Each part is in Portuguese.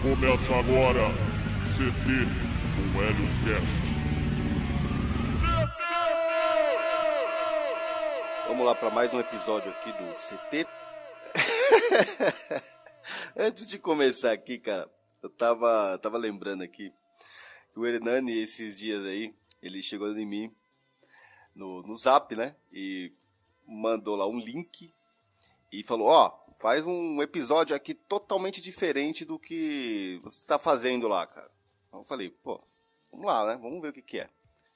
Começa agora CT com Helios Cast. Vamos lá para mais um episódio aqui do CT. Antes de começar aqui, cara, eu tava, tava lembrando aqui que o Hernani, esses dias aí, ele chegou em mim no, no zap, né? E mandou lá um link e falou: Ó, faz um episódio aqui totalmente diferente do que você está fazendo lá, cara. Então eu falei, pô, vamos lá, né? Vamos ver o que, que é.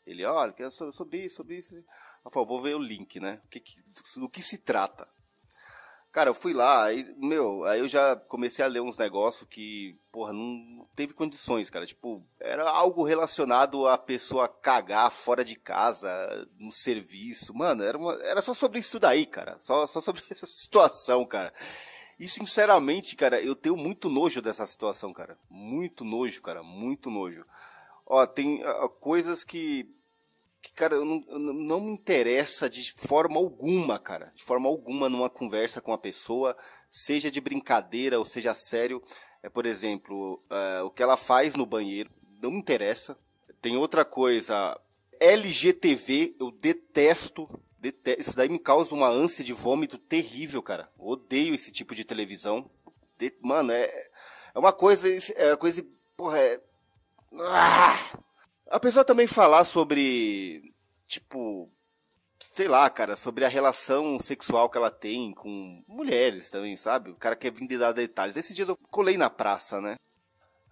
Ele, olha, é sobre isso, sobre isso. Falei, vou ver o link, né? O que, do que se trata. Cara, eu fui lá, aí, meu, aí eu já comecei a ler uns negócios que, porra, não teve condições, cara. Tipo, era algo relacionado a pessoa cagar fora de casa, no serviço. Mano, era, uma, era só sobre isso daí, cara. Só, só sobre essa situação, cara. E sinceramente, cara, eu tenho muito nojo dessa situação, cara. Muito nojo, cara. Muito nojo. Ó, tem uh, coisas que que, cara, eu não, eu não me interessa de forma alguma, cara. De forma alguma numa conversa com a pessoa, seja de brincadeira ou seja sério. É, por exemplo, uh, o que ela faz no banheiro, não me interessa. Tem outra coisa, LGTV, eu detesto. detesto. Isso daí me causa uma ânsia de vômito terrível, cara. Odeio esse tipo de televisão. De, mano, é, é uma coisa. É uma coisa. Porra, é. Ah! A pessoa também falar sobre, tipo, sei lá, cara, sobre a relação sexual que ela tem com mulheres também, sabe? O cara quer vir dar detalhes. Esses dias eu colei na praça, né?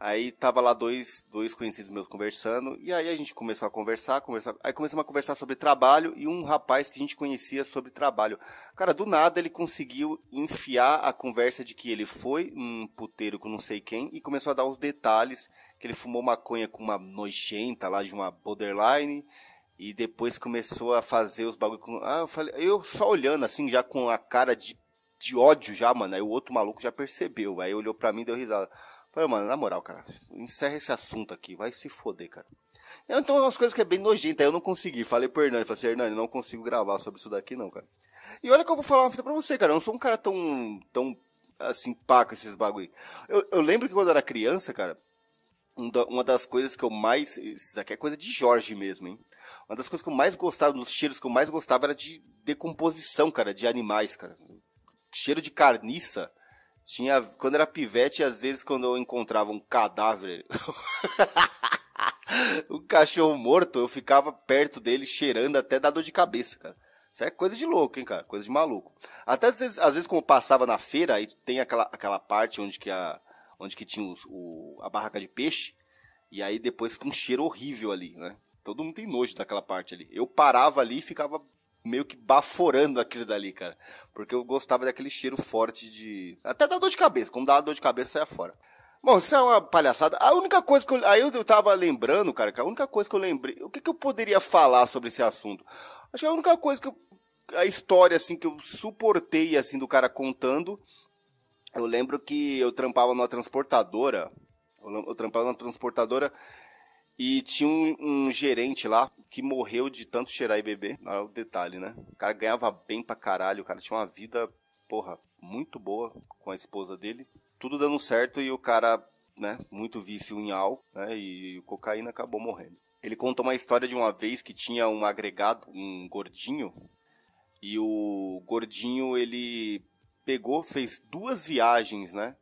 Aí tava lá dois, dois conhecidos meus conversando, e aí a gente começou a conversar, conversar, aí começamos a conversar sobre trabalho e um rapaz que a gente conhecia sobre trabalho. Cara, do nada ele conseguiu enfiar a conversa de que ele foi um puteiro com não sei quem e começou a dar os detalhes que ele fumou maconha com uma nojenta lá de uma borderline e depois começou a fazer os bagulho com, ah, eu falei, eu só olhando assim já com a cara de de ódio já, mano. Aí o outro maluco já percebeu, aí olhou para mim e deu risada. Falei, mano, na moral, cara, encerra esse assunto aqui, vai se foder, cara. Então, umas coisas que é bem nojenta, eu não consegui. Falei pro Hernani, falei assim, Hernani, não consigo gravar sobre isso daqui não, cara. E olha que eu vou falar uma coisa pra você, cara, eu não sou um cara tão, tão, assim, pá com esses bagulho. Eu, eu lembro que quando eu era criança, cara, uma das coisas que eu mais, isso aqui é coisa de Jorge mesmo, hein. Uma das coisas que eu mais gostava, dos cheiros que eu mais gostava era de decomposição, cara, de animais, cara. Cheiro de carniça tinha, quando era pivete, às vezes quando eu encontrava um cadáver, um cachorro morto, eu ficava perto dele cheirando até dar dor de cabeça, cara. Isso é coisa de louco, hein, cara? Coisa de maluco. Até às vezes, às vezes como eu passava na feira, aí tem aquela, aquela parte onde que, a, onde que tinha os, o, a barraca de peixe, e aí depois fica um cheiro horrível ali, né? Todo mundo tem nojo daquela parte ali. Eu parava ali e ficava meio que baforando aquilo dali, cara. Porque eu gostava daquele cheiro forte de. Até da dor de cabeça. Quando dava dor de cabeça, saia fora. Bom, isso é uma palhaçada. A única coisa que eu. Aí eu tava lembrando, cara, que a única coisa que eu lembrei. O que, que eu poderia falar sobre esse assunto? Acho que a única coisa que eu. A história, assim, que eu suportei, assim, do cara contando. Eu lembro que eu trampava numa transportadora. Eu trampava numa transportadora e tinha um, um, gerente lá que morreu de tanto cheirar e beber. Olha o detalhe, né? O cara ganhava bem pra caralho, o cara tinha uma vida, porra, muito boa com a esposa dele. Tudo dando certo e o cara, né, muito vício em álcool, né, e cocaína acabou morrendo. Ele contou uma história de uma vez que tinha um agregado, um gordinho, e o gordinho, ele pegou, fez duas viagens, né?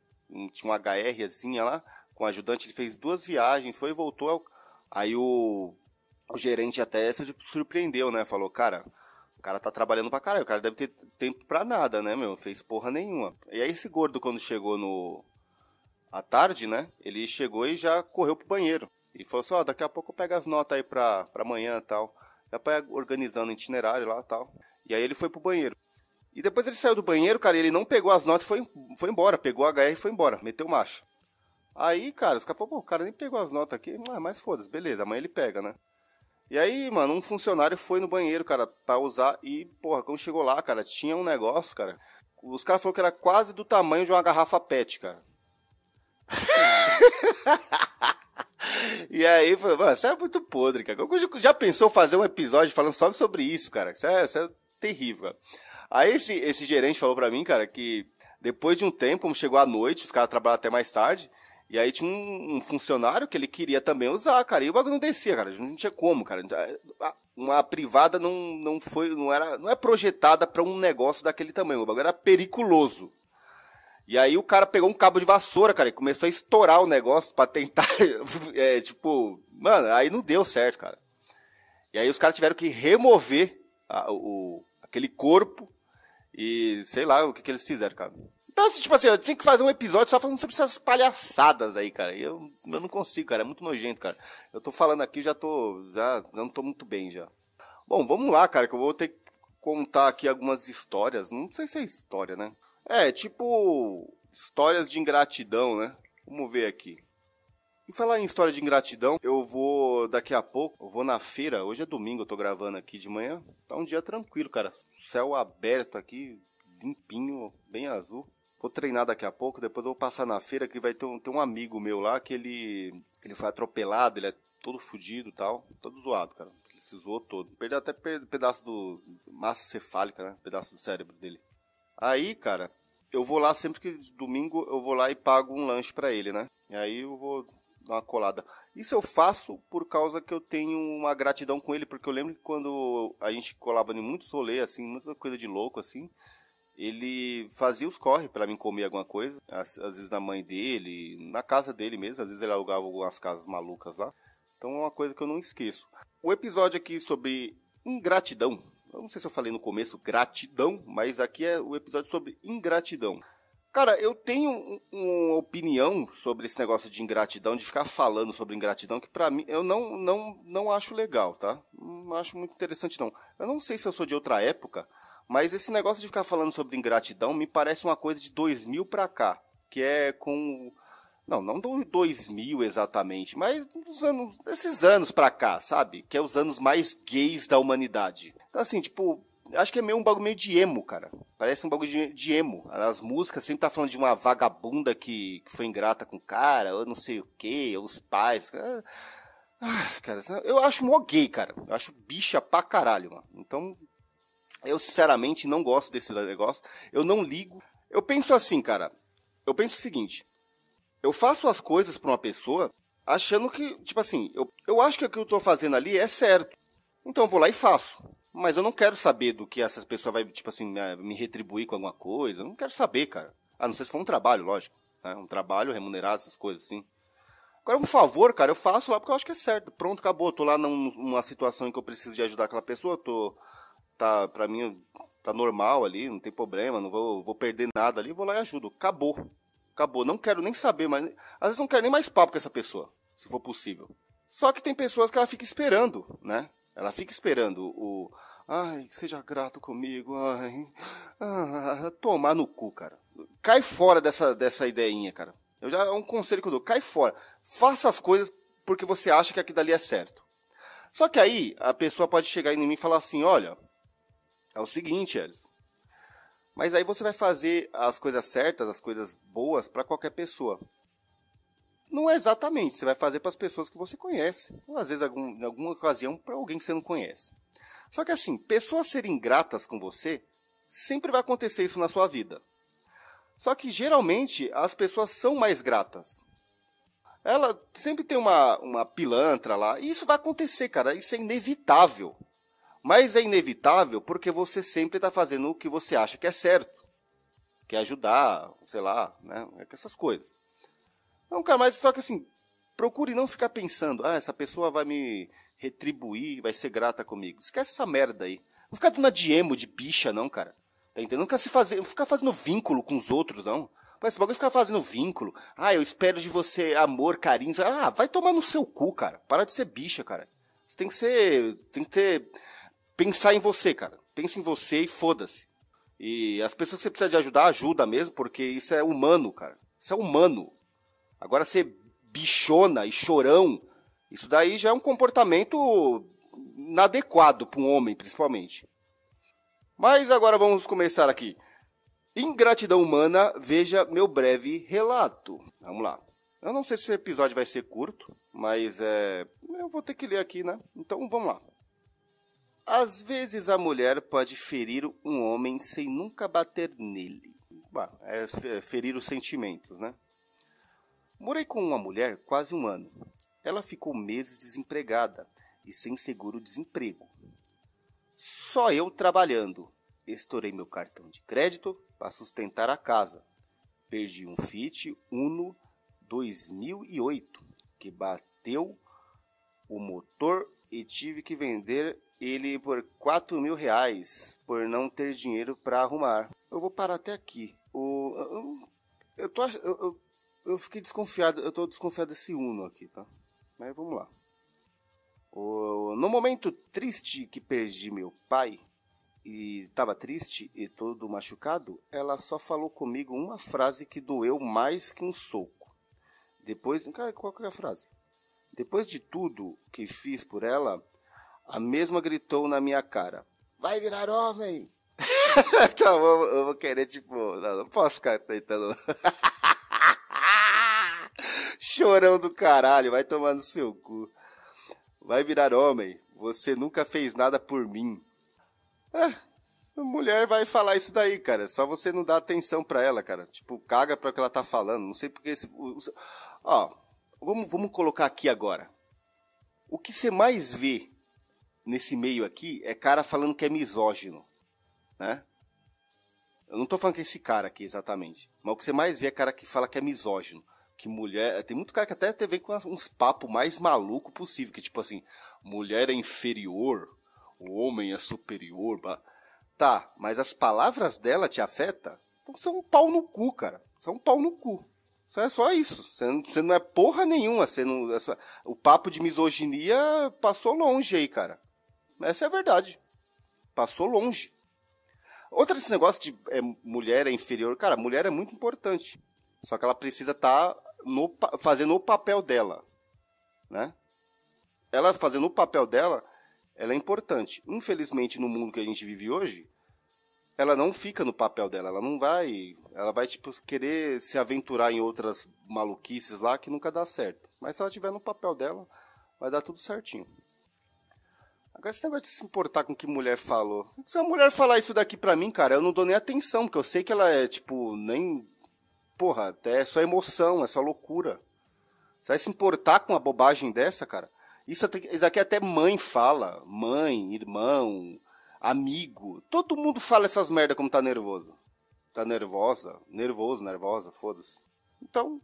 Tinha uma HRzinha lá, com o ajudante, ele fez duas viagens, foi e voltou, Aí o, o gerente até se surpreendeu, né? Falou, cara, o cara tá trabalhando pra caralho, o cara deve ter tempo pra nada, né, meu? Fez porra nenhuma. E aí esse gordo, quando chegou no... à tarde, né? Ele chegou e já correu pro banheiro. E falou assim, ó, oh, daqui a pouco eu pego as notas aí pra, pra amanhã e tal. Já pra organizando itinerário lá e tal. E aí ele foi pro banheiro. E depois ele saiu do banheiro, cara, e ele não pegou as notas e foi, foi embora. Pegou a HR e foi embora. Meteu macho. Aí, cara, os caras falaram, pô, o cara nem pegou as notas aqui, ah, mas foda-se, beleza, amanhã ele pega, né? E aí, mano, um funcionário foi no banheiro, cara, pra usar e, porra, quando chegou lá, cara, tinha um negócio, cara. Os caras falaram que era quase do tamanho de uma garrafa PET, cara. e aí, mano, isso é muito podre, cara. Já pensou fazer um episódio falando só sobre isso, cara? Isso é, isso é terrível, cara. Aí esse, esse gerente falou pra mim, cara, que depois de um tempo, como chegou à noite, os caras trabalharam até mais tarde, e aí tinha um, um, funcionário que ele queria também usar, cara. E o bagulho não descia, cara. Não tinha como, cara. Uma privada não, não foi, não era, não é projetada para um negócio daquele tamanho. O bagulho era periculoso. E aí o cara pegou um cabo de vassoura, cara, e começou a estourar o negócio para tentar, é, tipo, mano, aí não deu certo, cara. E aí os caras tiveram que remover a, o, aquele corpo e sei lá o que, que eles fizeram, cara. Então, assim, tipo assim, eu tinha que fazer um episódio só falando sobre essas palhaçadas aí, cara. Eu, eu não consigo, cara. É muito nojento, cara. Eu tô falando aqui, já tô. Já, já não tô muito bem já. Bom, vamos lá, cara, que eu vou ter que contar aqui algumas histórias. Não sei se é história, né? É, tipo. Histórias de ingratidão, né? Vamos ver aqui. E falar em história de ingratidão, eu vou daqui a pouco, eu vou na feira. Hoje é domingo, eu tô gravando aqui de manhã. Tá um dia tranquilo, cara. Céu aberto aqui, limpinho, bem azul. Vou treinar daqui a pouco, depois vou passar na feira que vai ter um, ter um amigo meu lá que ele, ele foi atropelado, ele é todo fudido e tal, todo zoado, cara. Ele se zoou todo. Perdeu até pedaço do massa cefálica, né? Pedaço do cérebro dele. Aí, cara, eu vou lá sempre que domingo eu vou lá e pago um lanche para ele, né? E aí eu vou dar uma colada. Isso eu faço por causa que eu tenho uma gratidão com ele, porque eu lembro que quando a gente colava em muitos rolês, assim, muita coisa de louco, assim, ele fazia os corre para mim comer alguma coisa, às, às, vezes na mãe dele, na casa dele mesmo, às vezes ele alugava algumas casas malucas lá. Então é uma coisa que eu não esqueço. O episódio aqui sobre ingratidão. Eu não sei se eu falei no começo gratidão, mas aqui é o episódio sobre ingratidão. Cara, eu tenho uma opinião sobre esse negócio de ingratidão, de ficar falando sobre ingratidão, que para mim eu não, não, não acho legal, tá? Não acho muito interessante não. Eu não sei se eu sou de outra época, mas esse negócio de ficar falando sobre ingratidão me parece uma coisa de 2000 para cá, que é com não, não do 2000 exatamente, mas dos anos, esses anos pra cá, sabe? Que é os anos mais gays da humanidade. Então, assim, tipo, acho que é meio um bagulho meio de emo, cara. Parece um bagulho de, de emo. As músicas sempre tá falando de uma vagabunda que, que foi ingrata com o cara, ou não sei o que, ou os pais. Ah, cara, eu acho mó gay, cara. Eu acho bicha pra caralho, mano. Então, eu, sinceramente, não gosto desse negócio. Eu não ligo. Eu penso assim, cara. Eu penso o seguinte. Eu faço as coisas pra uma pessoa achando que, tipo assim, eu, eu acho que o que eu tô fazendo ali é certo. Então eu vou lá e faço. Mas eu não quero saber do que essa pessoa vai, tipo assim, me retribuir com alguma coisa. Eu não quero saber, cara. A não ser se for um trabalho, lógico. Né? Um trabalho remunerado, essas coisas assim. Agora, um favor, cara, eu faço lá porque eu acho que é certo. Pronto, acabou. Tô lá numa situação em que eu preciso de ajudar aquela pessoa. Tô tá, pra mim, tá normal ali, não tem problema, não vou, vou perder nada ali, vou lá e ajudo. Acabou. Acabou. Não quero nem saber, mas às vezes não quero nem mais papo com essa pessoa, se for possível. Só que tem pessoas que ela fica esperando, né? Ela fica esperando o. Ai, seja grato comigo, ai. Ah, tomar no cu, cara. Cai fora dessa, dessa ideinha, cara. Eu já é um conselho que eu dou. Cai fora. Faça as coisas porque você acha que aquilo dali é certo. Só que aí a pessoa pode chegar em mim e falar assim: olha, é o seguinte, Elis. Mas aí você vai fazer as coisas certas, as coisas boas para qualquer pessoa. Não é exatamente, você vai fazer para as pessoas que você conhece, ou às vezes algum, em alguma ocasião para alguém que você não conhece. Só que assim, pessoas serem gratas com você, sempre vai acontecer isso na sua vida. Só que geralmente as pessoas são mais gratas. Ela sempre tem uma, uma pilantra lá, e isso vai acontecer, cara, isso é inevitável. Mas é inevitável porque você sempre está fazendo o que você acha que é certo. Que é ajudar, sei lá, né? É essas coisas. Não, cara, mas só que assim, procure não ficar pensando, ah, essa pessoa vai me retribuir, vai ser grata comigo. Esquece essa merda aí. Não ficar dando de emo, de bicha, não, cara. Tá entendendo? Não ficar, se fazer, ficar fazendo vínculo com os outros, não. Mas esse bagulho ficar fazendo vínculo. Ah, eu espero de você amor, carinho. Ah, vai tomar no seu cu, cara. Para de ser bicha, cara. Você tem que ser. Tem que ter pensar em você, cara. Pensa em você e foda-se. E as pessoas que você precisa de ajudar, ajuda mesmo, porque isso é humano, cara. Isso é humano. Agora ser bichona e chorão, isso daí já é um comportamento inadequado para um homem, principalmente. Mas agora vamos começar aqui. Ingratidão humana, veja meu breve relato. Vamos lá. Eu não sei se esse episódio vai ser curto, mas é, eu vou ter que ler aqui, né? Então vamos lá. Às vezes a mulher pode ferir um homem sem nunca bater nele. Bah, é ferir os sentimentos, né? Morei com uma mulher quase um ano. Ela ficou meses desempregada e sem seguro-desemprego. Só eu trabalhando. Estourei meu cartão de crédito para sustentar a casa. Perdi um Fiat Uno 2008 que bateu o motor e tive que vender ele por 4 mil reais por não ter dinheiro para arrumar. Eu vou parar até aqui. O, eu, eu, tô, eu, eu, eu fiquei desconfiado, eu tô desconfiado desse Uno aqui, tá? Mas vamos lá. O, no momento triste que perdi meu pai e estava triste e todo machucado, ela só falou comigo uma frase que doeu mais que um soco. Depois, qual que é a frase? Depois de tudo que fiz por ela, a mesma gritou na minha cara: Vai virar homem! então eu, eu, vou querer, tipo, não, não posso ficar tentando. Chorão do caralho, vai tomar no seu cu. Vai virar homem. Você nunca fez nada por mim. É, a mulher vai falar isso daí, cara. Só você não dá atenção pra ela, cara. Tipo, caga pra o que ela tá falando. Não sei porque. Esse, ó, vamos, vamos colocar aqui agora. O que você mais vê nesse meio aqui é cara falando que é misógino, né? Eu não tô falando que é esse cara aqui exatamente, mas o que você mais vê é cara que fala que é misógino que mulher. Tem muito cara que até vem com uns papos mais maluco possível, que tipo assim, mulher é inferior, o homem é superior. Tá, mas as palavras dela te afetam? Então são um pau no cu, cara. São um pau no cu. Só é só isso. Você não, você não é porra nenhuma. Você não, essa, o papo de misoginia passou longe aí, cara. Essa é a verdade. Passou longe. Outro esse negócio de é, mulher é inferior. Cara, mulher é muito importante. Só que ela precisa estar tá no, fazendo o papel dela, né? Ela fazendo o papel dela, ela é importante. Infelizmente, no mundo que a gente vive hoje, ela não fica no papel dela, ela não vai, ela vai tipo querer se aventurar em outras maluquices lá que nunca dá certo. Mas se ela tiver no papel dela, vai dar tudo certinho. Agora esse negócio de se importar com o que mulher falou. Se a mulher falar isso daqui pra mim, cara, eu não dou nem atenção, porque eu sei que ela é, tipo, nem porra, é só emoção, é só loucura. Você vai se importar com uma bobagem dessa, cara? Isso, isso aqui até mãe fala. Mãe, irmão, amigo. Todo mundo fala essas merda como tá nervoso. Tá nervosa, nervoso, nervosa, foda-se. Então,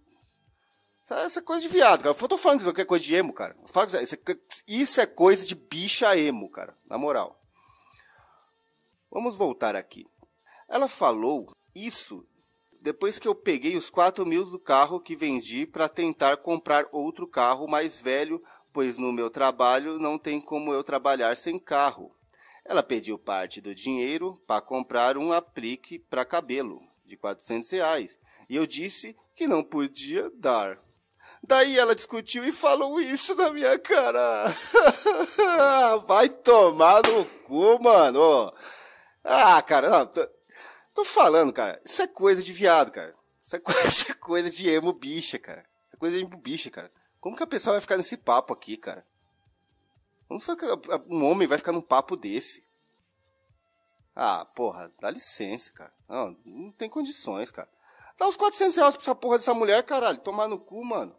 é coisa de viado, cara. Falando que isso é coisa de emo, cara. Isso é coisa de bicha emo, cara. Na moral. Vamos voltar aqui. Ela falou isso depois que eu peguei os 4 mil do carro que vendi para tentar comprar outro carro mais velho, pois no meu trabalho não tem como eu trabalhar sem carro. Ela pediu parte do dinheiro para comprar um aplique para cabelo de 400 reais e eu disse que não podia dar. Daí ela discutiu e falou isso na minha cara. Vai tomar no cu, mano. Ah, cara, não, Tô falando, cara. Isso é coisa de viado, cara. Isso é coisa, isso é coisa de emo bicha, cara. Isso é coisa de emo bicha, cara. Como que a pessoa vai ficar nesse papo aqui, cara? Como um homem vai ficar num papo desse? Ah, porra, dá licença, cara. Não, não tem condições, cara. Dá uns 400 reais pra essa porra dessa mulher, caralho. Tomar no cu, mano.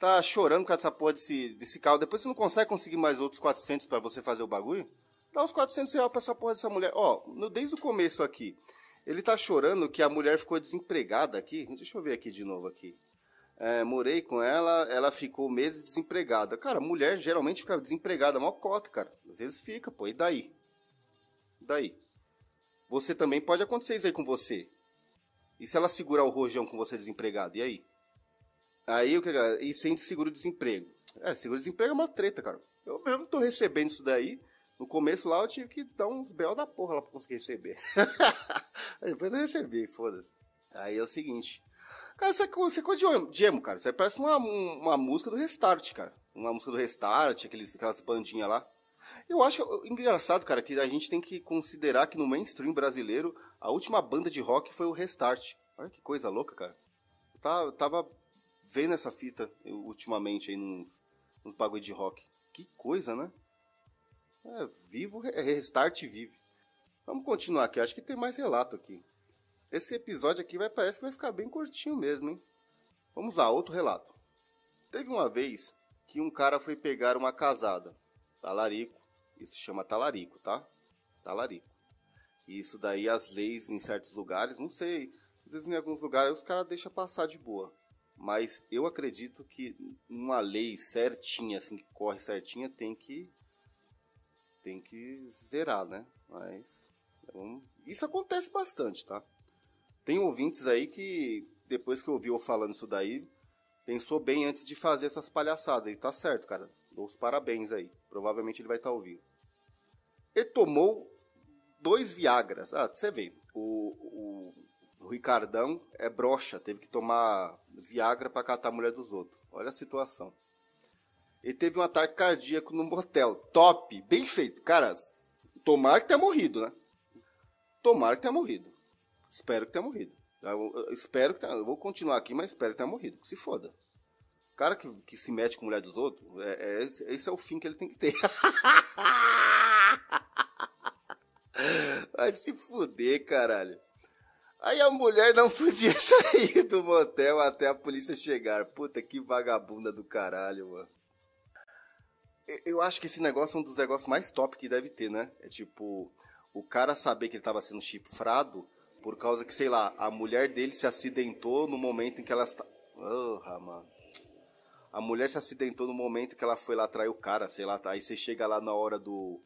Tá chorando com essa porra desse, desse carro. Depois você não consegue conseguir mais outros 400 para você fazer o bagulho? Dá uns 400 reais pra essa porra dessa mulher. Ó, desde o começo aqui. Ele tá chorando que a mulher ficou desempregada aqui. Deixa eu ver aqui de novo aqui. É, morei com ela, ela ficou meses desempregada. Cara, mulher geralmente fica desempregada, mó cota, cara. Às vezes fica, pô, e daí? E daí? Você também pode acontecer isso aí com você. E se ela segurar o rojão com você desempregado, e aí? Aí o que E sem seguro-desemprego. É, seguro-desemprego é uma treta, cara. Eu mesmo tô recebendo isso daí. No começo lá eu tive que dar uns bel da porra lá pra conseguir receber. Depois eu recebi, foda-se. Aí é o seguinte. Cara, isso é coisa de emo, cara. Isso aí parece uma, uma música do Restart, cara. Uma música do Restart, aqueles, aquelas bandinhas lá. Eu acho engraçado, cara, que a gente tem que considerar que no mainstream brasileiro, a última banda de rock foi o Restart. Olha que coisa louca, cara. Tava, tava vendo essa fita ultimamente aí nos, nos bagulho de rock. Que coisa, né? É, vivo, é Restart vive. Vamos continuar aqui, acho que tem mais relato aqui. Esse episódio aqui vai parece que vai ficar bem curtinho mesmo, hein? Vamos lá, outro relato. Teve uma vez que um cara foi pegar uma casada, talarico, isso chama talarico, tá? Talarico. Isso daí as leis em certos lugares, não sei, às vezes em alguns lugares os caras deixam passar de boa. Mas eu acredito que uma lei certinha, assim, que corre certinha, tem que tem que zerar, né? Mas então, isso acontece bastante, tá? Tem ouvintes aí que depois que ouviu eu falando isso daí, pensou bem antes de fazer essas palhaçadas. E tá certo, cara. Dou os parabéns aí. Provavelmente ele vai estar tá ouvindo. Ele tomou dois Viagras. Ah, você vê. O, o Ricardão é broxa. Teve que tomar Viagra para catar a mulher dos outros. Olha a situação. Ele teve um ataque cardíaco no motel. Top. Bem feito. Cara, tomara que tenha morrido, né? Tomara que tenha morrido. Espero que tenha morrido. Eu, eu espero que tenha, eu vou continuar aqui, mas espero que tenha morrido. Que se foda. Cara que, que se mete com mulher dos outros, é, é, esse é o fim que ele tem que ter. Vai se fuder, caralho. Aí a mulher não podia sair do motel até a polícia chegar. Puta que vagabunda do caralho, mano. Eu acho que esse negócio é um dos negócios mais top que deve ter, né? É tipo, o cara saber que ele tava sendo chifrado por causa que, sei lá, a mulher dele se acidentou no momento em que ela. Porra, mano. A mulher se acidentou no momento que ela foi lá atrair o cara, sei lá, tá? Aí você chega lá na hora do.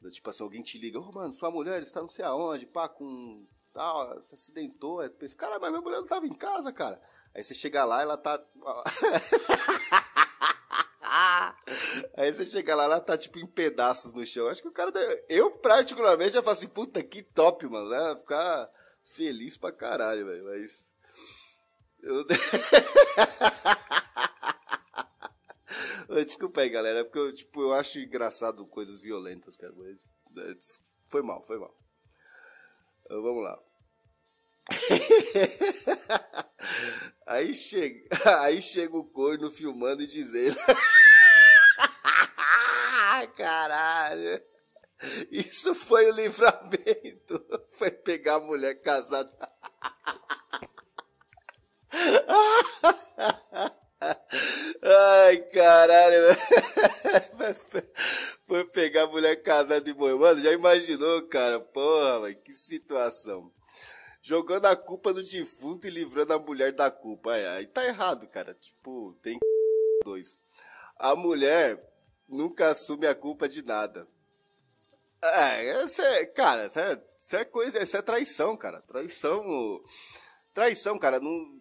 do tipo assim, alguém te liga, ô oh, mano, sua mulher está não sei aonde, pá, com. Tal, se acidentou. Aí pensa, cara, mas minha mulher não tava em casa, cara. Aí você chega lá, ela tá. Aí você chega lá, ela tá tipo em pedaços no chão. Acho que o cara. Eu, particularmente, já falo assim, puta que top, mano. Né? Ficar feliz pra caralho, velho. Mas. Eu... Desculpa aí, galera, porque eu, tipo, eu acho engraçado coisas violentas, cara, mas. Né, foi mal, foi mal. Então, vamos lá. aí chega, aí chega o corno filmando e dizendo. Caralho. Isso foi o livramento. Foi pegar a mulher casada. Ai, caralho. Foi pegar a mulher casada de boi. Mano, já imaginou, cara? Porra, véio, que situação. Jogando a culpa no defunto e livrando a mulher da culpa. Aí tá errado, cara. Tipo, tem dois. A mulher nunca assume a culpa de nada. É, isso é, cara, isso é, é coisa, isso é traição, cara. Traição. Traição, cara, não.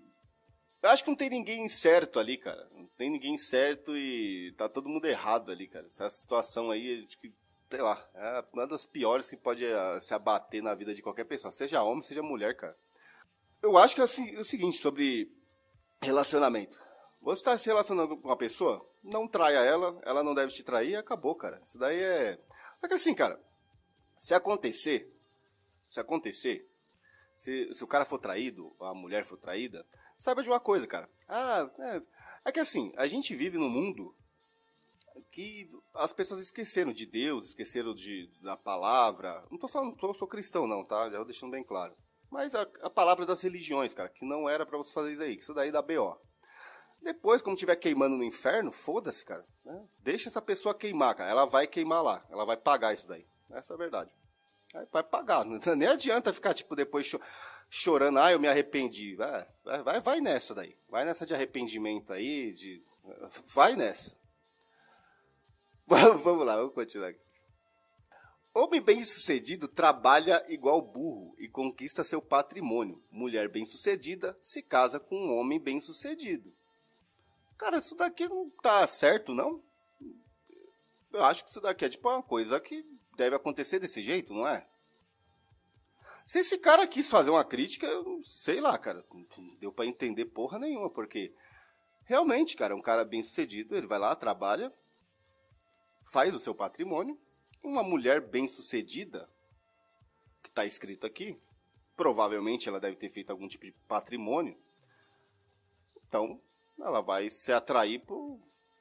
Eu acho que não tem ninguém certo ali, cara. Não tem ninguém certo e tá todo mundo errado ali, cara. Essa situação aí, acho que, sei lá, é uma das piores que pode uh, se abater na vida de qualquer pessoa, seja homem, seja mulher, cara. Eu acho que é assim, o seguinte sobre relacionamento. Você está se relacionando com uma pessoa, não traia ela, ela não deve te trair, acabou, cara. Isso daí é. É que assim, cara, se acontecer, se acontecer, se, se o cara for traído, a mulher for traída, saiba de uma coisa, cara. Ah, é, é que assim, a gente vive num mundo que as pessoas esqueceram de Deus, esqueceram de, da palavra. Não tô falando que eu sou cristão, não, tá? Já deixando bem claro. Mas a, a palavra das religiões, cara, que não era para você fazer isso aí, que isso daí dá BO. Depois, como estiver queimando no inferno, foda-se, cara. Né? Deixa essa pessoa queimar, cara. Ela vai queimar lá. Ela vai pagar isso daí. Essa é a verdade. Vai pagar. Não, nem adianta ficar, tipo, depois cho chorando. Ah, eu me arrependi. Vai, vai, vai nessa daí. Vai nessa de arrependimento aí. De... Vai nessa. Vamos lá, vamos continuar. Homem bem-sucedido trabalha igual burro e conquista seu patrimônio. Mulher bem-sucedida se casa com um homem bem-sucedido. Cara, isso daqui não tá certo, não? Eu acho que isso daqui é tipo uma coisa que deve acontecer desse jeito, não é? Se esse cara quis fazer uma crítica, eu sei lá, cara. Não deu para entender porra nenhuma, porque realmente, cara, um cara bem sucedido, ele vai lá, trabalha, faz o seu patrimônio, uma mulher bem-sucedida, que está escrito aqui, provavelmente ela deve ter feito algum tipo de patrimônio, então ela vai se atrair por,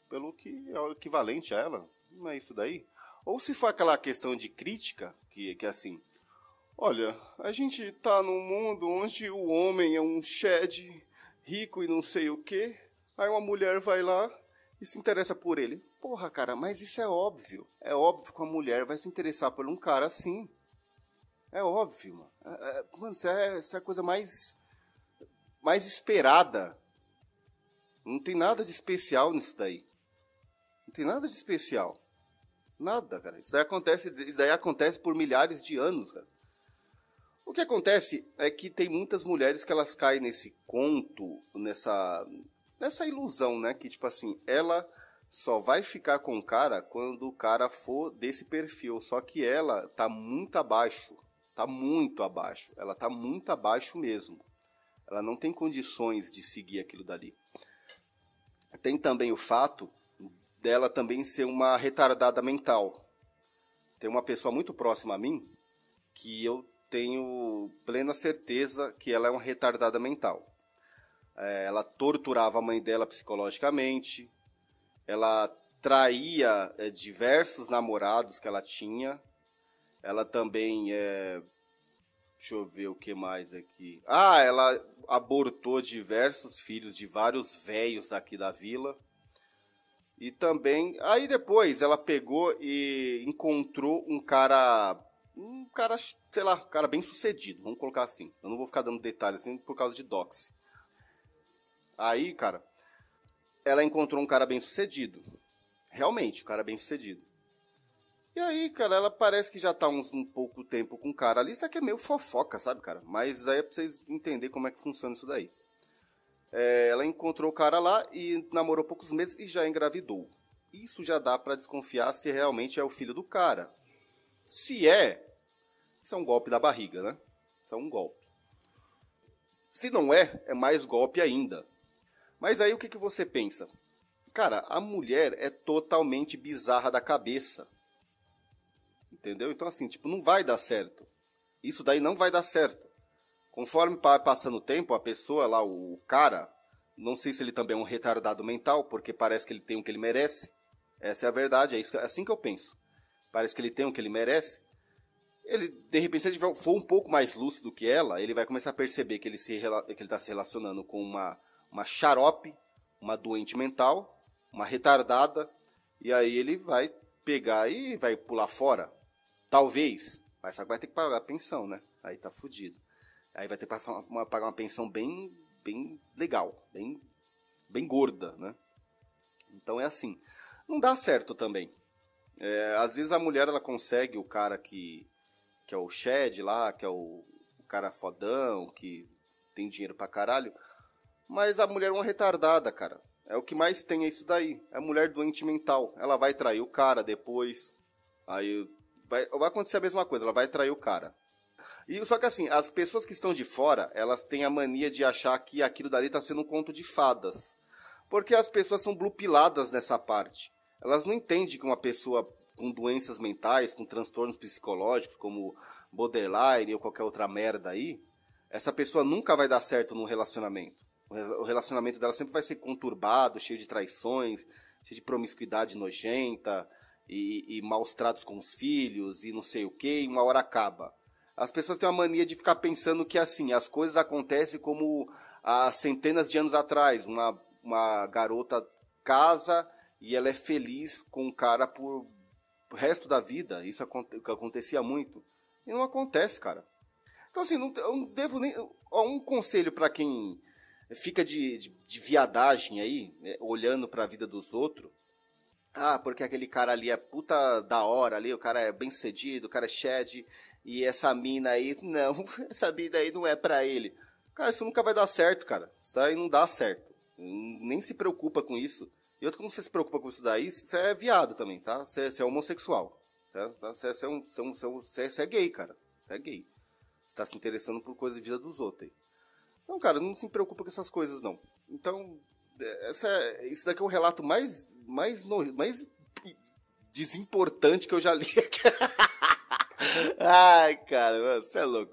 pelo que é o equivalente a ela. Não é isso daí? Ou se for aquela questão de crítica, que, que é assim, olha, a gente está num mundo onde o homem é um shed rico e não sei o que, aí uma mulher vai lá e se interessa por ele. Porra, cara, mas isso é óbvio. É óbvio que uma mulher vai se interessar por um cara assim. É óbvio, mano. É, é, mano, isso é, isso é a coisa mais, mais esperada. Não tem nada de especial nisso daí. Não tem nada de especial. Nada, cara. Isso daí acontece, isso daí acontece por milhares de anos, cara. O que acontece é que tem muitas mulheres que elas caem nesse conto, nessa nessa ilusão, né, que tipo assim, ela só vai ficar com o cara quando o cara for desse perfil, só que ela tá muito abaixo, tá muito abaixo, ela tá muito abaixo mesmo. Ela não tem condições de seguir aquilo dali. Tem também o fato dela também ser uma retardada mental. Tem uma pessoa muito próxima a mim que eu tenho plena certeza que ela é uma retardada mental. É, ela torturava a mãe dela psicologicamente, ela traía é, diversos namorados que ela tinha, ela também é, Deixa eu ver o que mais aqui. Ah, ela abortou diversos filhos de vários velhos aqui da vila. E também. Aí depois ela pegou e encontrou um cara um cara, sei lá, um cara bem sucedido, vamos colocar assim. Eu não vou ficar dando detalhes assim por causa de dox. Aí, cara, ela encontrou um cara bem sucedido. Realmente, um cara bem sucedido. E aí, cara, ela parece que já tá uns, um pouco tempo com o cara ali. Isso aqui é meio fofoca, sabe, cara? Mas aí é pra vocês entenderem como é que funciona isso daí. É, ela encontrou o cara lá e namorou poucos meses e já engravidou. Isso já dá para desconfiar se realmente é o filho do cara. Se é, isso é um golpe da barriga, né? Isso é um golpe. Se não é, é mais golpe ainda. Mas aí o que, que você pensa? Cara, a mulher é totalmente bizarra da cabeça. Entendeu? Então, assim, tipo, não vai dar certo. Isso daí não vai dar certo. Conforme vai passando o tempo, a pessoa lá, o cara, não sei se ele também é um retardado mental, porque parece que ele tem o que ele merece. Essa é a verdade, é, isso, é assim que eu penso parece que ele tem o que ele merece, ele, de repente, se ele for um pouco mais lúcido que ela, ele vai começar a perceber que ele se que ele está se relacionando com uma, uma xarope, uma doente mental, uma retardada, e aí ele vai pegar e vai pular fora. Talvez, mas só que vai ter que pagar a pensão, né? Aí tá fudido. Aí vai ter que passar uma, pagar uma pensão bem, bem legal, bem, bem gorda, né? Então é assim. Não dá certo também. É, às vezes a mulher ela consegue o cara que, que é o Shed lá, que é o, o cara fodão, que tem dinheiro pra caralho. Mas a mulher é uma retardada, cara. É o que mais tem é isso daí. É mulher doente mental. Ela vai trair o cara depois. Aí vai, vai acontecer a mesma coisa, ela vai trair o cara. E só que assim, as pessoas que estão de fora, elas têm a mania de achar que aquilo dali está sendo um conto de fadas. Porque as pessoas são blupiladas nessa parte elas não entendem que uma pessoa com doenças mentais, com transtornos psicológicos, como borderline ou qualquer outra merda aí, essa pessoa nunca vai dar certo num relacionamento. O relacionamento dela sempre vai ser conturbado, cheio de traições, cheio de promiscuidade nojenta, e, e maus tratos com os filhos, e não sei o que, e uma hora acaba. As pessoas têm uma mania de ficar pensando que assim, as coisas acontecem como há centenas de anos atrás. Uma, uma garota casa e ela é feliz com o cara por o resto da vida. Isso acontecia muito. E não acontece, cara. Então, assim, não, eu não devo nem. Um conselho para quem fica de, de, de, viadagem aí, né, olhando para a vida dos outros. Ah, porque aquele cara ali é puta da hora ali, o cara é bem cedido, o cara é shed, e essa mina aí, não, essa mina aí não é pra ele. Cara, isso nunca vai dar certo, cara. Isso daí não dá certo. Nem se preocupa com isso. E outro, como você se preocupa com isso daí, você é viado também, tá? Você, você é homossexual. Você, tá? você, é você, é um, você, é, você é gay, cara. Você é gay. Você tá se interessando por coisas de vida dos outros aí. Então, cara, não se preocupa com essas coisas, não. Então, essa, isso daqui é o relato mais, mais, mais desimportante que eu já li. Ai, cara, você é louco.